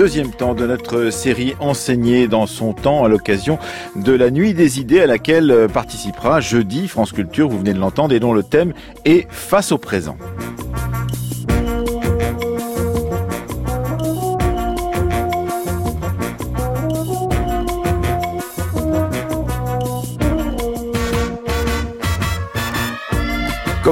deuxième temps de notre série enseignée dans son temps à l'occasion de la Nuit des idées à laquelle participera jeudi France Culture, vous venez de l'entendre, et dont le thème est Face au présent.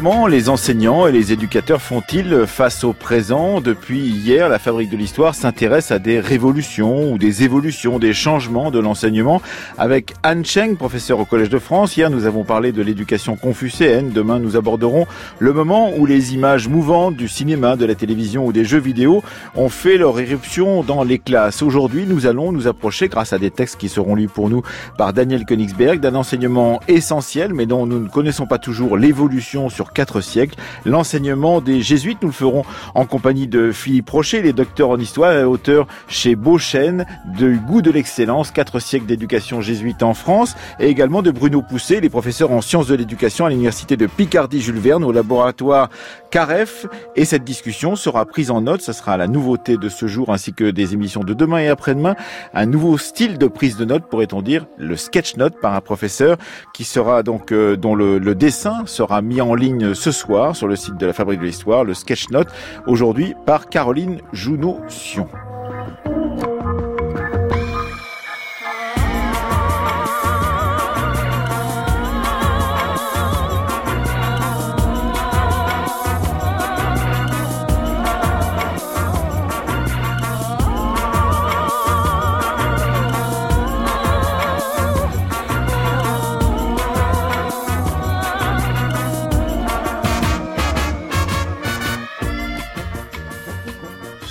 Comment les enseignants et les éducateurs font-ils face au présent Depuis hier, la Fabrique de l'Histoire s'intéresse à des révolutions ou des évolutions, des changements de l'enseignement avec Anne Cheng, professeur au Collège de France. Hier, nous avons parlé de l'éducation confucéenne. Demain, nous aborderons le moment où les images mouvantes du cinéma, de la télévision ou des jeux vidéo ont fait leur éruption dans les classes. Aujourd'hui, nous allons nous approcher, grâce à des textes qui seront lus pour nous par Daniel Königsberg, d'un enseignement essentiel, mais dont nous ne connaissons pas toujours l'évolution sur quatre siècles. L'enseignement des jésuites, nous le ferons en compagnie de Philippe Rocher, les docteurs en histoire, auteur chez Beauchesne de Goût de l'excellence, quatre siècles d'éducation jésuite en France, et également de Bruno Pousset, les professeurs en sciences de l'éducation à l'université de Picardie Jules Verne au laboratoire CAREF. Et cette discussion sera prise en note, ce sera la nouveauté de ce jour ainsi que des émissions de demain et après-demain, un nouveau style de prise de notes, pourrait-on dire, le sketch note par un professeur qui sera donc, euh, dont le, le dessin sera mis en ligne ce soir sur le site de la Fabrique de l'Histoire, le Sketch Note, aujourd'hui par Caroline Junot-Sion.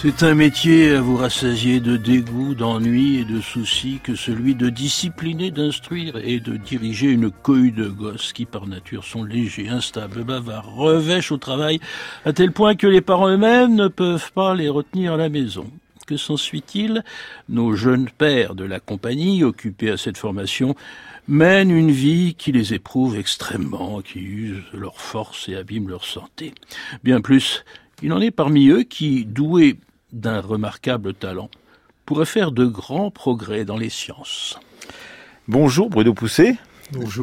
C'est un métier à vous rassasier de dégoût, d'ennui et de soucis que celui de discipliner, d'instruire et de diriger une cohue de gosses qui par nature sont légers, instables, bavards, revêchent au travail à tel point que les parents eux-mêmes ne peuvent pas les retenir à la maison. Que s'ensuit-il? Nos jeunes pères de la compagnie, occupés à cette formation, mènent une vie qui les éprouve extrêmement, qui use leur force et abîme leur santé. Bien plus, il en est parmi eux qui, doués d'un remarquable talent, pourrait faire de grands progrès dans les sciences. Bonjour Bruno Poussé.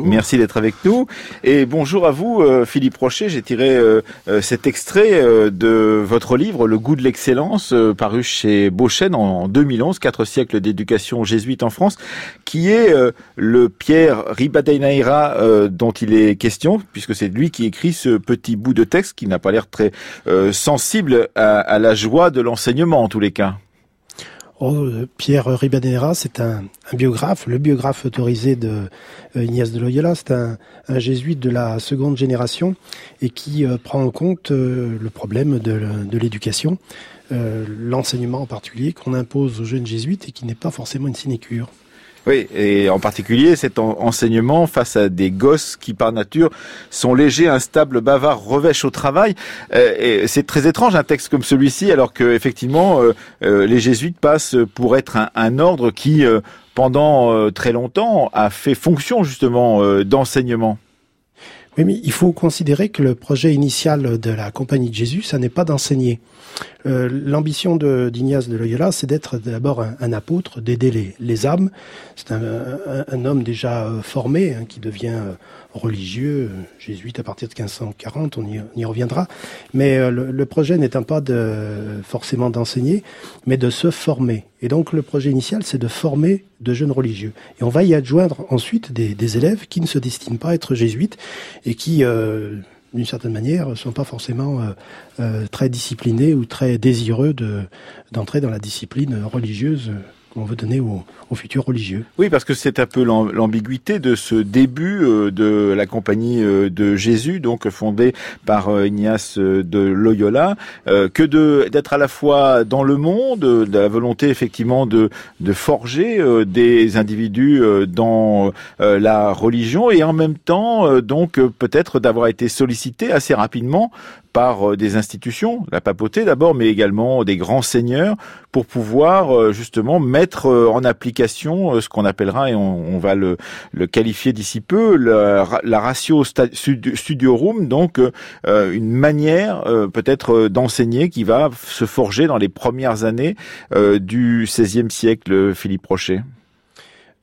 Merci d'être avec nous. Et bonjour à vous, euh, Philippe Rocher. J'ai tiré euh, euh, cet extrait de votre livre, Le goût de l'excellence, paru chez Beauchesne en 2011, quatre siècles d'éducation jésuite en France, qui est le Pierre Ribadeneira dont il est question, puisque c'est lui qui écrit ce petit bout de texte qui n'a pas l'air très sensible à la joie de l'enseignement en tous les cas. Oh, Pierre Ribadeneira, c'est un, biographe, le biographe autorisé de euh, Ignace de Loyola. C'est un, jésuite de la seconde génération et qui euh, prend en compte euh, le problème de, de l'éducation, euh, l'enseignement en particulier qu'on impose aux jeunes jésuites et qui n'est pas forcément une sinécure. Oui, et en particulier cet enseignement face à des gosses qui par nature sont légers, instables, bavards, revêchent au travail. Euh, c'est très étrange un texte comme celui-ci, alors que effectivement euh, euh, les jésuites passent pour être un, ordre qui, euh, pendant très longtemps, a fait fonction justement d'enseignement. Oui, mais il faut considérer que le projet initial de la Compagnie de Jésus, ça n'est pas d'enseigner. Euh, L'ambition d'Ignace de, Loyola, c'est d'être d'abord un, apôtre, d'aider les, les, âmes. C'est un, homme déjà euh, formé hein, qui devient euh, religieux, jésuite à partir de 1540, on y, on y reviendra. Mais euh, le, le, projet n'étant pas de, forcément d'enseigner, mais de se former. Et donc le projet initial, c'est de former de jeunes religieux. Et on va y adjoindre ensuite des, des élèves qui ne se destinent pas à être jésuites et qui euh, d'une certaine manière, ne sont pas forcément euh, euh, très disciplinés ou très désireux d'entrer de, dans la discipline religieuse qu'on veut donner aux, aux, futurs religieux. Oui, parce que c'est un peu l'ambiguïté de ce début euh, de la compagnie euh, de Jésus, donc fondée par euh, Ignace de Loyola, que d'être à la fois dans le monde, de la volonté effectivement de forger des individus dans la religion et en même temps donc peut-être d'avoir été sollicité assez rapidement par des institutions, la papauté d'abord, mais également des grands seigneurs, pour pouvoir justement mettre en application ce qu'on appellera, et on, va le, qualifier d'ici peu, la, la ratio studio room, donc une manière peut-être d'enseigner qui va se forger dans les premières années du XVIe siècle, Philippe Rocher.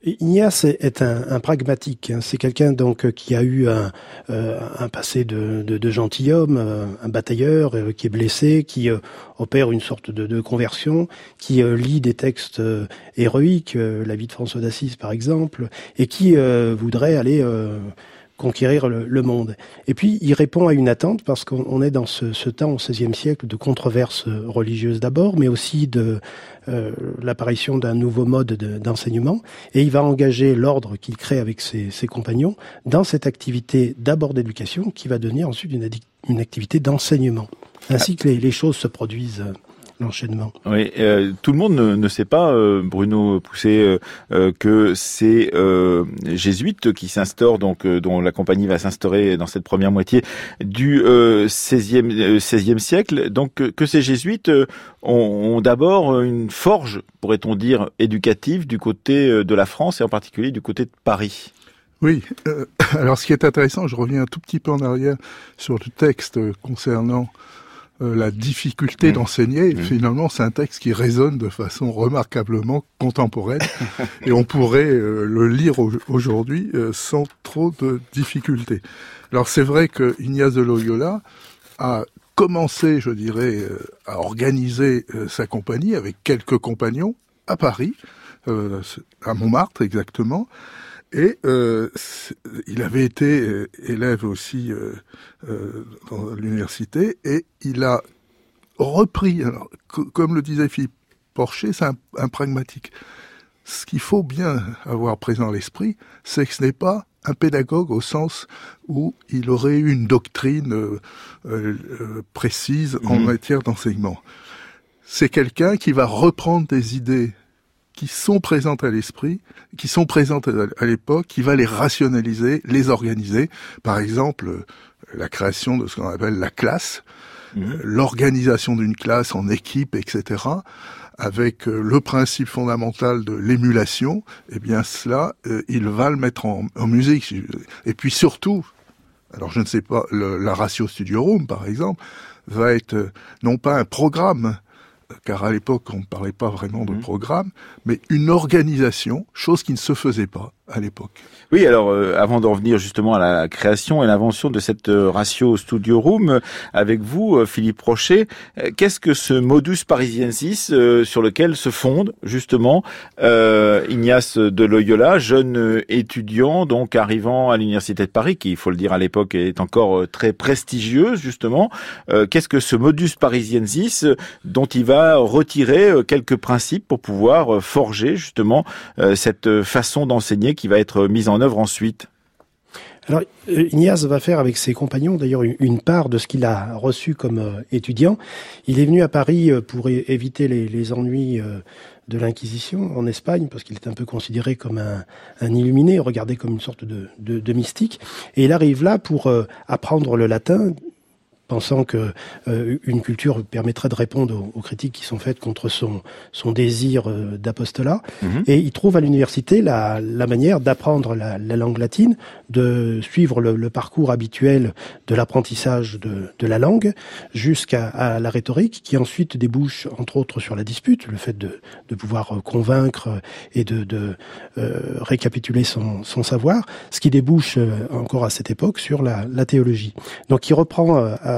Ignace est un, pragmatique. Hein. C'est quelqu'un donc qui a eu un, euh, passé de, gentilhomme, euh, un batailleur euh, qui est blessé, qui opère une sorte de, conversion, qui lit des textes héroïques, la vie de François d'Assise par exemple, et qui voudrait aller conquérir le, monde. Et puis, il répond à une attente parce qu'on est dans ce, temps au XVIe siècle de controverses religieuses d'abord, mais aussi de euh, l'apparition d'un nouveau mode d'enseignement. et il va engager l'ordre qu'il crée avec ses, compagnons dans cette activité d'abord d'éducation qui va devenir ensuite une, activité d'enseignement. Ainsi que les, choses se produisent l'enchaînement. Oui, euh, tout le monde ne, sait pas, euh, Bruno Poussé, euh, que c'est jésuites qui s'instaurent, donc dont la compagnie va s'instaurer dans cette première moitié du 16e, 16e siècle. Donc que ces jésuites ont, ont d'abord une forge, pourrait-on dire, éducative du côté de la France et en particulier du côté de Paris. Oui, alors ce qui est intéressant, je reviens un tout petit peu en arrière sur le texte concernant euh, la difficulté mmh. d'enseigner. Mmh. Finalement, c'est un texte qui résonne de façon remarquablement contemporaine et on pourrait euh, le lire aujourd'hui euh, sans trop de difficultés. Alors c'est vrai que Ignace de Loyola a commencé, je dirais, à organiser sa compagnie avec quelques compagnons à Paris, à Montmartre exactement, et euh, il avait été euh, élève aussi euh, euh, dans l'université et il a repris, alors, comme le disait Philippe Porcher, c'est un, pragmatique. Ce qu'il faut bien avoir présent à l'esprit, c'est que ce n'est pas un pédagogue au sens où il aurait eu une doctrine précise en mmh. matière d'enseignement. C'est quelqu'un qui va reprendre des idées qui sont présentes à l'esprit, qui sont présentes à l'époque, qui va les rationaliser, les organiser. Par exemple, la création de ce qu'on appelle la classe, mhm. l'organisation d'une classe en équipe, etc., avec euh, le principe fondamental de l'émulation, eh bien cela, euh, il va le mettre en, musique. Et puis surtout, alors je ne sais pas, la ratio Studio Room, par exemple, va être euh, non pas un programme, car à l'époque on ne parlait pas vraiment de mmh. programme, mais une organisation, chose qui ne se faisait pas Oui, alors euh, avant d'en venir justement à la création et l'invention de cette euh, ratio Studio Room, euh, avec vous, Philippe Rocher, qu'est-ce que ce modus parisiensis sur lequel se fonde justement Ignace de Loyola, jeune étudiant donc arrivant à l'université de Paris, qui, il faut le dire à l'époque, est encore très prestigieuse justement. qu'est-ce que ce modus parisiensis dont il va retirer quelques principes pour pouvoir forger justement cette façon d'enseigner qui va être mise en œuvre ensuite alors, euh, Ignace va faire avec ses compagnons d'ailleurs une part de ce qu'il a reçu comme euh, étudiant. Il est venu à Paris euh, pour éviter les, ennuis de l'Inquisition en Espagne, parce qu'il est un peu considéré comme un, illuminé, regardé comme une sorte de, de, mystique. Et il arrive là pour apprendre le latin, pensant que euh, une culture permettrait de répondre aux, critiques qui sont faites contre son, son désir euh, d'apostolat. Mhm. Et il trouve à l'université la, la manière d'apprendre la, la, langue latine, de suivre le, le parcours habituel de l'apprentissage de, de, la langue jusqu'à la rhétorique, qui ensuite débouche entre autres sur la dispute, le fait de, de pouvoir convaincre et de, de euh, récapituler son, son, savoir, ce qui débouche encore à cette époque sur la, la théologie. Donc il reprend à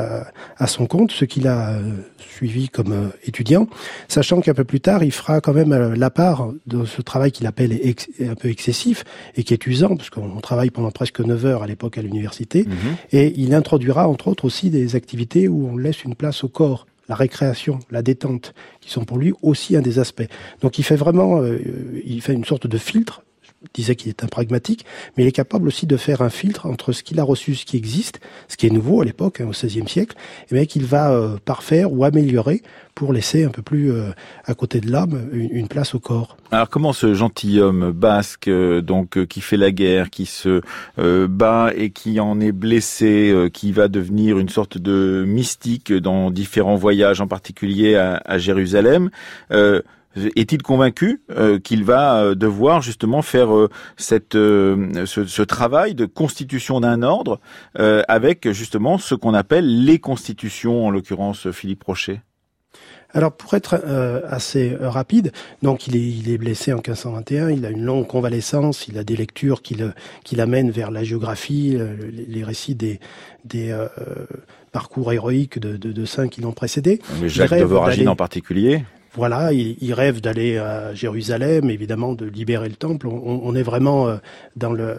à, son compte, ce qu'il a euh, suivi comme euh, étudiant, sachant qu'un peu plus tard, il fera quand même euh, la part de ce travail qu'il appelle un peu excessif et qui est usant, parce qu'on travaille pendant presque 9 heures à l'époque à l'université, mhm. et il introduira entre autres aussi des activités où on laisse une place au corps la récréation, la détente, qui sont pour lui aussi un des aspects. Donc il fait vraiment, il fait une sorte de filtre disait qu'il est un pragmatique, mais il est capable aussi de faire un filtre entre ce qu'il a reçu, ce qui existe, ce qui est nouveau à l'époque, hein, au XVIe siècle, et bien qu'il va euh, parfaire ou améliorer pour laisser un peu plus euh, à côté de l'âme une, place au corps. Alors comment ce gentilhomme basque, euh, donc qui fait la guerre, qui se bat et qui en est blessé, qui va devenir une sorte de mystique dans différents voyages, en particulier à, à Jérusalem, est-il convaincu euh, qu'il va euh, devoir justement faire euh, cette, ce, ce, travail de constitution d'un ordre avec justement ce qu'on appelle les constitutions, en l'occurrence Philippe Rocher alors pour être assez rapide, donc il est, il est blessé en 1521, il a une longue convalescence, il a des lectures qui, le, qui l'amènent vers la géographie, les, récits des, des parcours héroïques de, de, de saints qui l'ont précédé. Mais Jacques de Voragine en particulier voilà, il, rêve d'aller à Jérusalem, évidemment, de libérer le temple. on est vraiment euh, dans le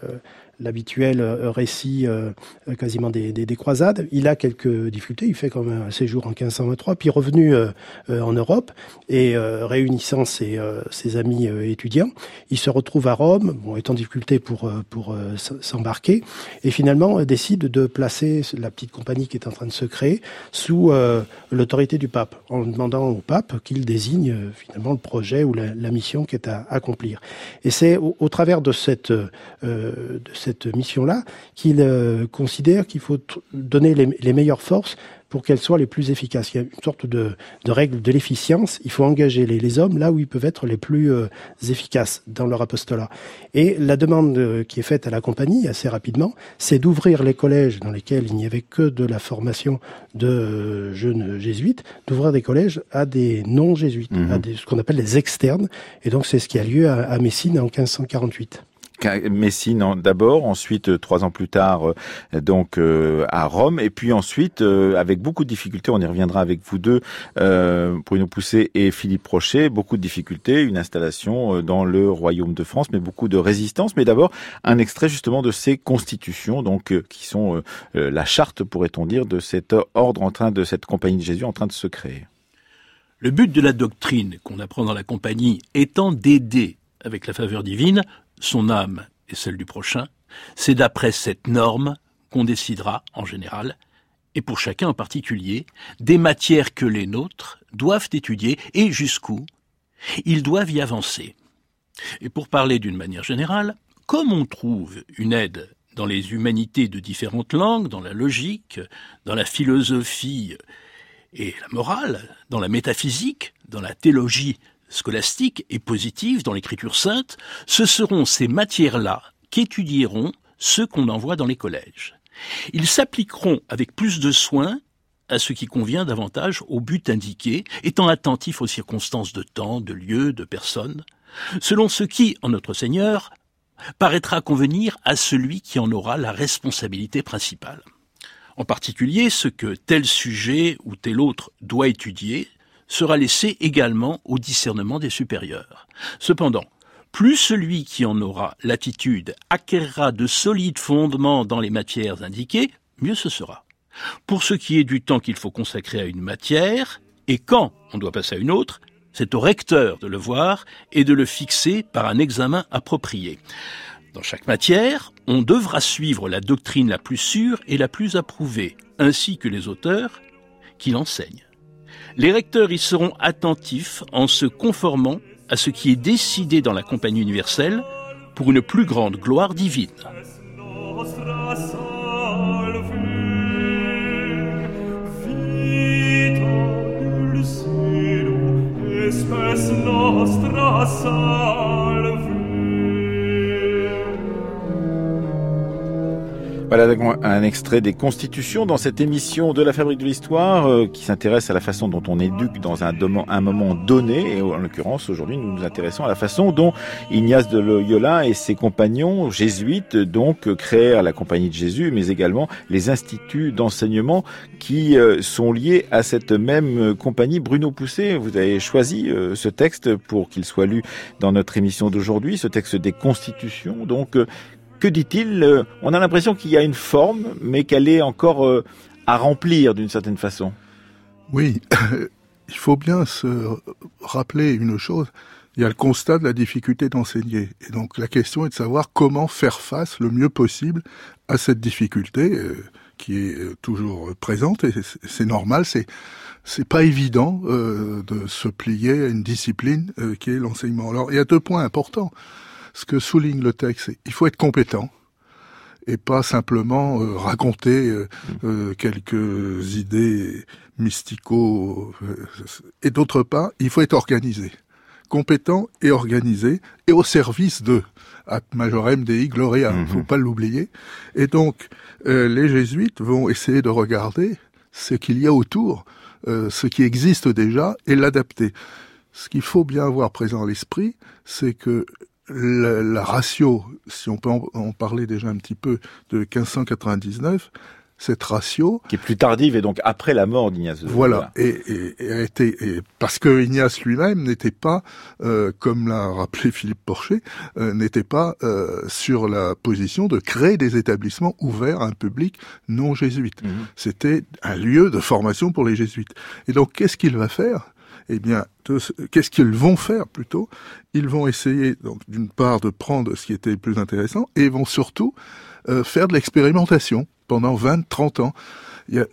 l'habituel euh, récit euh, quasiment des, des, des, croisades. Il a quelques difficultés, il fait comme un séjour en 1523, puis revenu euh, en Europe et réunissant ses, ses amis étudiants, il se retrouve à Rome, bon, est en difficulté pour, pour s'embarquer, et finalement décide de placer la petite compagnie qui est en train de se créer sous l'autorité du pape, en demandant au pape qu'il désigne finalement le projet ou la, mission qui est à accomplir. Et c'est au, travers de cette mission-là qu'il euh, considère qu'il faut donner les, meilleures forces pour qu'elles soient les plus efficaces. Il y a une sorte de, règle de l'efficience. Il faut engager les, hommes là où ils peuvent être les plus euh, efficaces dans leur apostolat. Et la demande euh, qui est faite à la compagnie assez rapidement, c'est d'ouvrir les collèges dans lesquels il n'y avait que de la formation de jeunes jésuites, d'ouvrir des collèges à des non-jésuites, à mhm. des, ce qu'on appelle les externes. Et donc c'est ce qui a lieu à, à Messine en 1548. Messine d'abord, ensuite euh, trois ans plus tard euh, donc euh, à Rome, et puis ensuite avec beaucoup de difficultés, on y reviendra avec vous deux, Bruno Poussé et Philippe Rocher, beaucoup de difficultés, une installation dans le Royaume de France, mais beaucoup de résistance. Mais d'abord un extrait justement de ces constitutions, donc qui sont la charte, pourrait-on dire, de cet ordre en train de cette compagnie de Jésus en train de se créer. Le but de la doctrine qu'on apprend dans la compagnie étant d'aider avec la faveur divine son âme et celle du prochain, c'est d'après cette norme qu'on décidera, en général, et pour chacun en particulier, des matières que les nôtres doivent étudier et jusqu'où ils doivent y avancer. Et pour parler d'une manière générale, comme on trouve une aide dans les humanités de différentes langues, dans la logique, dans la philosophie et la morale, dans la métaphysique, dans la théologie scolastique et positive dans l'écriture sainte, ce seront ces matières-là qu'étudieront ceux qu'on envoie dans les collèges. Ils s'appliqueront avec plus de soin à ce qui convient davantage au but indiqué, étant attentifs aux circonstances de temps, de lieu, de personne, selon ce qui, en notre Seigneur, paraîtra convenir à celui qui en aura la responsabilité principale. En particulier, ce que tel sujet ou tel autre doit étudier, sera laissé également au discernement des supérieurs. Cependant, plus celui qui en aura l'attitude acquérera de solides fondements dans les matières indiquées, mieux ce sera. Pour ce qui est du temps qu'il faut consacrer à une matière, et quand on doit passer à une autre, c'est au recteur de le voir et de le fixer par un examen approprié. Dans chaque matière, on devra suivre la doctrine la plus sûre et la plus approuvée, ainsi que les auteurs qui l'enseignent. Les recteurs y seront attentifs en se conformant à ce qui est décidé dans la compagnie universelle pour une plus grande gloire divine. Voilà un extrait des Constitutions dans cette émission de la Fabrique de l'Histoire euh, qui s'intéresse à la façon dont on éduque dans un, un moment donné. Et en l'occurrence, aujourd'hui, nous nous intéressons à la façon dont Ignace de Loyola et ses compagnons jésuites donc créèrent la Compagnie de Jésus, mais également les instituts d'enseignement qui euh, sont liés à cette même compagnie. Bruno Poussé, vous avez choisi euh, ce texte pour qu'il soit lu dans notre émission d'aujourd'hui, ce texte des Constitutions. Donc, que dit-il euh, On a l'impression qu'il y a une forme, mais qu'elle est encore euh, à remplir d'une certaine façon. Oui, il faut bien se rappeler une chose, il y a le constat de la difficulté d'enseigner. Et donc la question est de savoir comment faire face le mieux possible à cette difficulté euh, qui est toujours présente et c'est normal, c'est c'est pas évident de se plier à une discipline qui est l'enseignement. Alors il y a deux points importants. Ce que souligne le texte, c'est il faut être compétent et pas simplement raconter quelques idées mystico et d'autre part, il faut être organisé compétent et organisé et au service de at majorem dei gloria, il ne faut mhm. pas l'oublier. Et donc euh, les jésuites vont essayer de regarder ce qu'il y a autour, euh, ce qui existe déjà et l'adapter. Ce qu'il faut bien avoir présent à l'esprit, c'est que la, ratio, si on peut en, parler déjà un petit peu, de 1599, cette ratio. Qui est plus tardive et donc après la mort d'Ignace. Voilà. Et, et, a été, et parce que Ignace lui-même n'était pas, euh, comme l'a rappelé Philippe Porcher, euh, n'était pas euh, sur la position de créer des établissements ouverts à un public non jésuite. Mhm. C'était un lieu de formation pour les jésuites. Et donc, qu'est-ce qu'il va faire? Eh bien, qu'est-ce qu'ils vont faire plutôt? Ils vont essayer, donc, d'une part, de prendre ce qui était le plus intéressant, et vont surtout faire de l'expérimentation pendant 20, 30 ans. Il y a,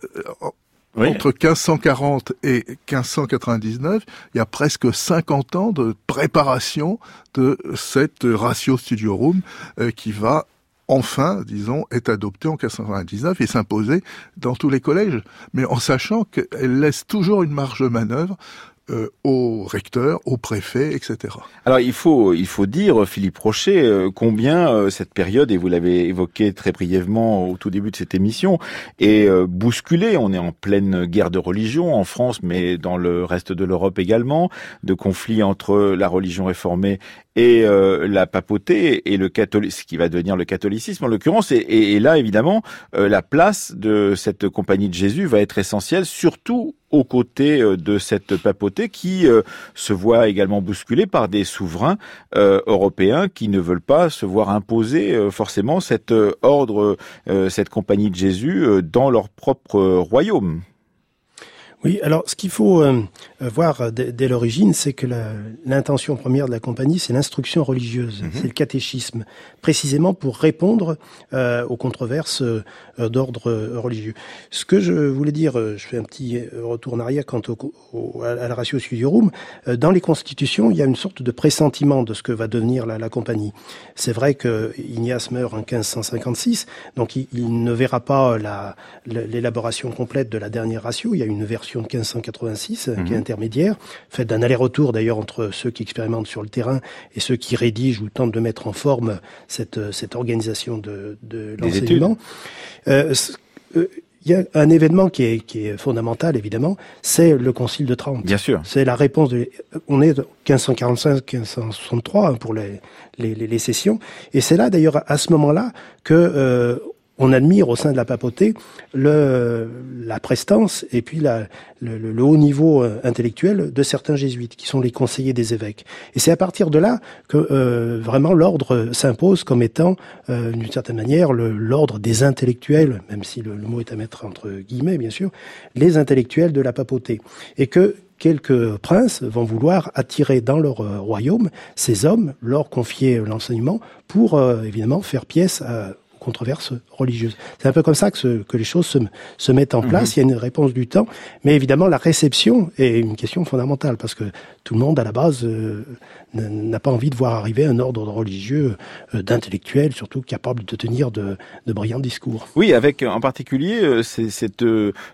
euh, Entre 1540 et 1599, il y a presque 50 ans de préparation de cette ratio studio room euh, qui va enfin, disons, être adoptée en 1599 et s'imposer dans tous les collèges, mais en sachant qu'elle laisse toujours une marge de manœuvre euh, au recteur, au préfet, etc. Alors il faut il faut dire Philippe Rocher euh, combien euh, cette période et vous l'avez évoqué très brièvement au tout début de cette émission est bousculée. On est en pleine guerre de religion en France, mais dans le reste de l'Europe également, de conflits entre la religion réformée et la papauté et le catholique, ce qui va devenir le catholicisme en l'occurrence. Et, là, évidemment, la place de cette compagnie de Jésus va être essentielle, surtout aux côtés euh, de cette papauté qui euh, se voit également bousculée par des souverains euh, européens qui ne veulent pas se voir imposer forcément cet ordre, cette compagnie de Jésus dans leur propre royaume. Oui, alors ce qu'il faut euh, voir dès, l'origine, c'est que l'intention première de la compagnie, c'est l'instruction religieuse, mhm. c'est le catéchisme, précisément pour répondre euh, aux controverses euh, d'ordre religieux. Ce que je voulais dire, je fais un petit retour en arrière quant au, à la ratio studiorum, dans les constitutions, il y a une sorte de pressentiment de ce que va devenir la, la compagnie. C'est vrai que Ignace meurt en 1556, donc il, il ne verra pas l'élaboration complète de la dernière ratio, il y a une version de 1586, qui est mhm. intermédiaire, faite d'un aller-retour d'ailleurs entre ceux qui expérimentent sur le terrain et ceux qui rédigent ou tentent de mettre en forme cette, cette organisation de, de l'enseignement. Euh, euh, il y a un événement qui est, qui est fondamental, évidemment, c'est le Concile de Trente. Bien sûr. C'est la réponse de... On est 1545-1563 hein, pour les, les, les, sessions. Et c'est là, d'ailleurs, à ce moment-là, que euh, on admire au sein de la papauté le, la prestance et puis la, le, haut niveau euh, intellectuel de certains jésuites, qui sont les conseillers des évêques. Et c'est à partir de là que euh, vraiment l'ordre s'impose comme étant, euh, d'une certaine manière, l'ordre des intellectuels, même si le, mot est à mettre entre guillemets, bien sûr, les intellectuels de la papauté. Et que quelques princes vont vouloir attirer dans leur royaume ces hommes, leur confier l'enseignement pour évidemment faire pièce à, controverses religieuses. C'est un peu comme ça que, que les choses se, se mettent en mhm. place. Il y a une réponse du temps, mais évidemment la réception est une question fondamentale parce que tout le monde à la base euh, n'a pas envie de voir arriver un ordre religieux euh, d'intellectuels, surtout capable de tenir de, de, brillants discours. Oui, avec en particulier euh, cette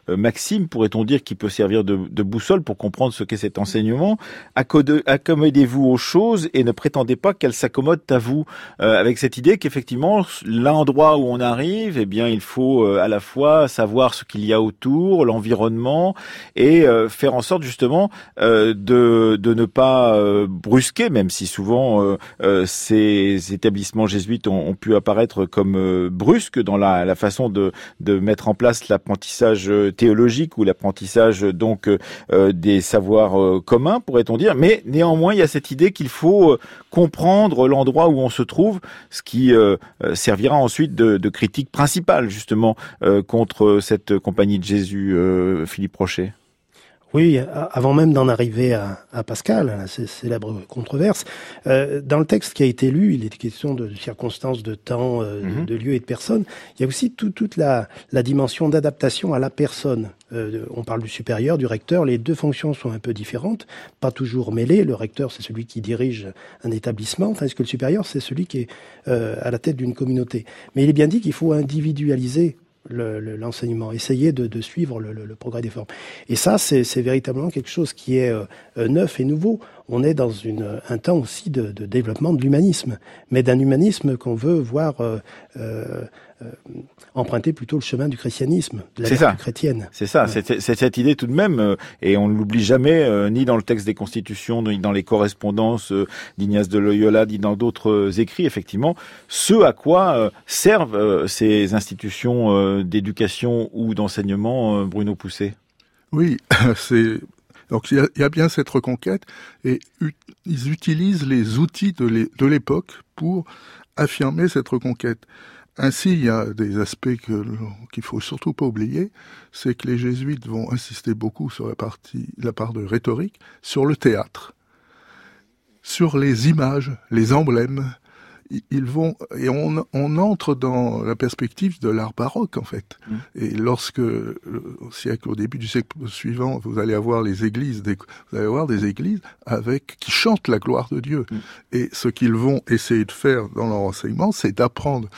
maxime, pourrait-on dire, qui peut servir de, de boussole pour comprendre ce qu'est cet enseignement. Accommodez-vous aux choses et ne prétendez pas qu'elles s'accommodent à vous, avec cette idée qu'effectivement l'endroit où on arrive, eh bien, il faut euh, à la fois savoir ce qu'il y a autour, l'environnement, et euh, faire en sorte justement euh, de, de ne pas brusquer, même si souvent ces établissements jésuites ont, pu apparaître comme brusques dans la, façon de, mettre en place l'apprentissage théologique ou l'apprentissage donc des savoirs communs, pourrait-on dire. Mais néanmoins, il y a cette idée qu'il faut comprendre l'endroit où on se trouve, ce qui servira ensuite de, critiques principales justement euh, contre cette compagnie de Jésus, euh, Philippe Rocher Oui, avant même d'en arriver à, à, Pascal, à ces célèbres controverses, euh, dans le texte qui a été lu, il est question de circonstances, de temps, euh, mhm. de lieu et de personnes. Il y a aussi toute la, la, dimension d'adaptation à la personne. Euh, on parle du supérieur, du recteur. Les deux fonctions sont un peu différentes, pas toujours mêlées. Le recteur, c'est celui qui dirige un établissement, tandis que le supérieur, c'est celui qui est à la tête d'une communauté. Mais il est bien dit qu'il faut individualiser l'enseignement, essayer de, suivre le, progrès des formes. Et ça, c'est véritablement quelque chose qui est euh, neuf et nouveau. On est dans une, un temps aussi de, développement de l'humanisme, mais d'un humanisme qu'on veut voir euh, euh, emprunter plutôt le chemin du christianisme, de la ça. chrétienne. C'est ça, c'est cette idée tout de même, et on ne l'oublie jamais, ni dans le texte des constitutions, ni dans les correspondances d'Ignace de Loyola, ni dans d'autres écrits, effectivement, ce à quoi servent ces institutions d'éducation ou d'enseignement, Bruno Poussé Oui, c'est donc il y, a, bien cette reconquête et ils utilisent les outils de l'époque pour affirmer cette reconquête. Ainsi, il y a des aspects qu'il faut surtout pas oublier, c'est que les jésuites vont insister beaucoup sur la partie, la part de rhétorique, sur le théâtre, sur les images, les emblèmes, ils vont et on, on, entre dans la perspective de l'art baroque en fait. Mm. Et lorsque au siècle, au début du siècle suivant, vous allez avoir les églises, des, vous allez avoir des églises avec qui chantent la gloire de Dieu. Mm. Et ce qu'ils vont essayer de faire dans leur enseignement, c'est d'apprendre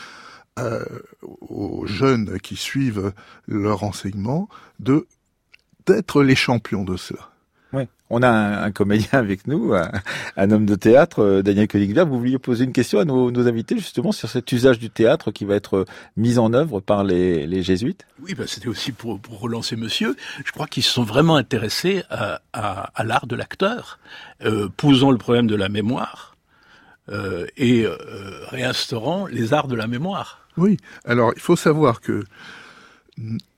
euh, aux jeunes qui suivent leur enseignement de d'être les champions de cela. On a un, comédien avec nous, un, homme de théâtre, euh, Daniel Koenigsberg. Vous vouliez poser une question à nos, invités justement sur cet usage du théâtre qui va être euh, mis en œuvre par les, jésuites? Oui, bah, c'était aussi pour, relancer monsieur. Je crois qu'ils se sont vraiment intéressés à, l'art de l'acteur, euh, posant le problème de la mémoire et réinstaurant les arts de la mémoire. Oui, alors il faut savoir que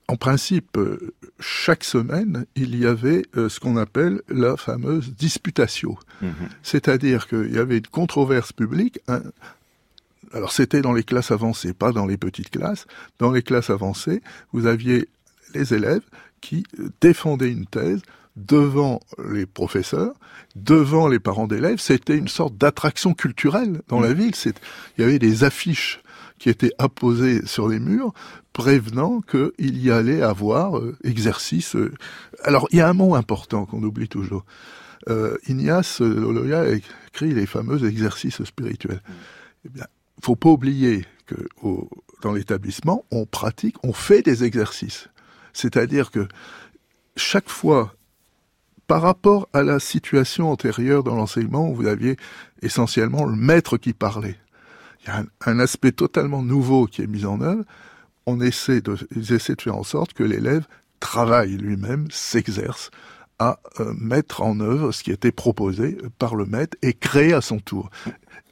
en principe, euh, chaque semaine, il y avait euh, ce qu'on appelle la fameuse disputatio. Mhm. C'est-à-dire qu'il y avait une controverse publique. alors c'était dans les classes avancées, pas dans les petites classes. Dans les classes avancées, vous aviez les élèves qui euh, défendaient une thèse devant les professeurs, devant les parents d'élèves. C'était une sorte d'attraction culturelle dans la mhm. ville. Il y avait des affiches qui étaient apposées sur les murs prévenant qu'il y allait avoir euh, exercice. Euh, alors, il y a un mot important qu'on oublie toujours. Euh, Ignace Loloya a écrit les fameux exercices spirituels. Eh bien, faut pas oublier que dans l'établissement, on pratique, on fait des exercices. C'est-à-dire que chaque fois, par rapport à la situation antérieure dans l'enseignement, vous aviez essentiellement le maître qui parlait. Il y a un aspect totalement nouveau qui est mis en œuvre, on essaie de, ils essaient de faire en sorte que l'élève travaille lui-même, s'exerce à euh, mettre en œuvre ce qui était proposé par le maître et créer à son tour.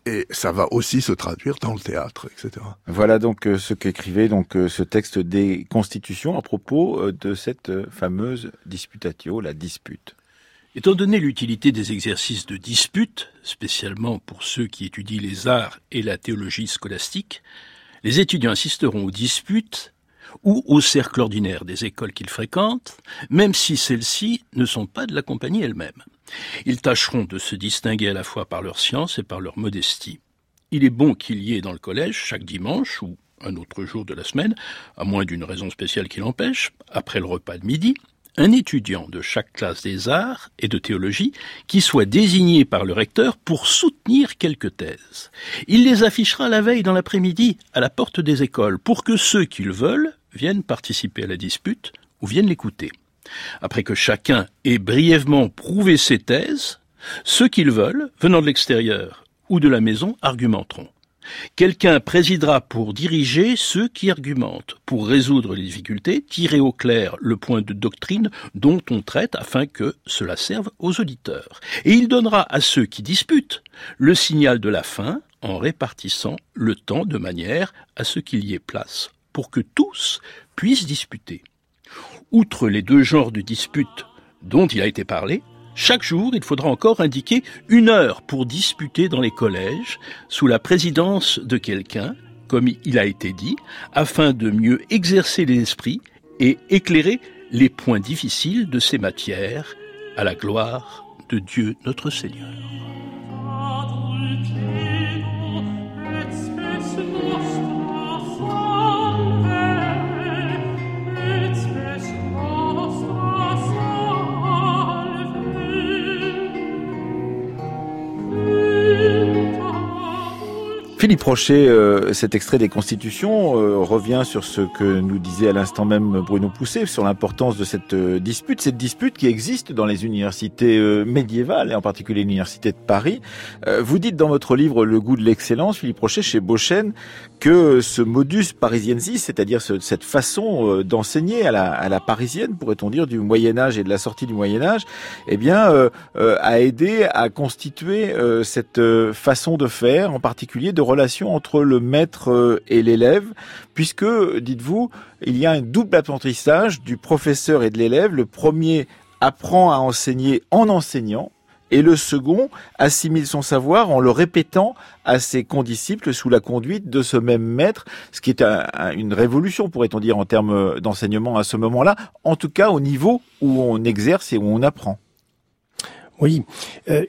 Et ça va aussi se traduire dans le théâtre, etc. Voilà donc euh, ce qu'écrivait donc euh, ce texte des Constitutions à propos de cette fameuse disputatio, la dispute. Étant donné l'utilité des exercices de dispute, spécialement pour ceux qui étudient les arts et la théologie scolastique, les étudiants assisteront aux disputes ou au cercle ordinaire des écoles qu'ils fréquentent, même si celles-ci ne sont pas de la compagnie elle-même. Ils tâcheront de se distinguer à la fois par leur science et par leur modestie. Il est bon qu'il y ait dans le collège, chaque dimanche ou un autre jour de la semaine, à moins d'une raison spéciale qui l'empêche, après le repas de midi, un étudiant de chaque classe des arts et de théologie qui soit désigné par le recteur pour soutenir quelques thèses. Il les affichera la veille dans l'après-midi à la porte des écoles pour que ceux qui le veulent viennent participer à la dispute ou viennent l'écouter. Après que chacun ait brièvement prouvé ses thèses, ceux qui le veulent, venant de l'extérieur ou de la maison, argumenteront. Quelqu'un présidera pour diriger ceux qui argumentent, pour résoudre les difficultés, tirer au clair le point de doctrine dont on traite afin que cela serve aux auditeurs. Et il donnera à ceux qui disputent le signal de la fin en répartissant le temps de manière à ce qu'il y ait place pour que tous puissent disputer. Outre les deux genres de disputes dont il a été parlé, chaque jour, il faudra encore indiquer une heure pour disputer dans les collèges, sous la présidence de quelqu'un, comme il a été dit, afin de mieux exercer les esprits et éclairer les points difficiles de ces matières à la gloire de Dieu notre Seigneur. Philippe Rocher, euh, cet extrait des Constitutions euh, revient sur ce que nous disait à l'instant même Bruno Pousset, sur l'importance de cette euh, dispute, cette dispute qui existe dans les universités médiévales, et en particulier l'université de Paris. vous dites dans votre livre Le goût de l'excellence, Philippe Rocher, chez Beauchesne, que ce modus parisiensis, c'est-à-dire cette façon d'enseigner à la, à la, parisienne, pourrait-on dire, du Moyen Âge et de la sortie du Moyen Âge, eh bien, a aidé à constituer cette façon de faire, en particulier de relation entre le maître euh, et l'élève, puisque, dites-vous, il y a un double apprentissage du professeur et de l'élève. Le premier apprend à enseigner en enseignant, et le second assimile son savoir en le répétant à ses condisciples sous la conduite de ce même maître, ce qui est une révolution, pourrait-on dire, en termes d'enseignement à ce moment-là, en tout cas au niveau où on exerce et où on apprend. Oui, euh,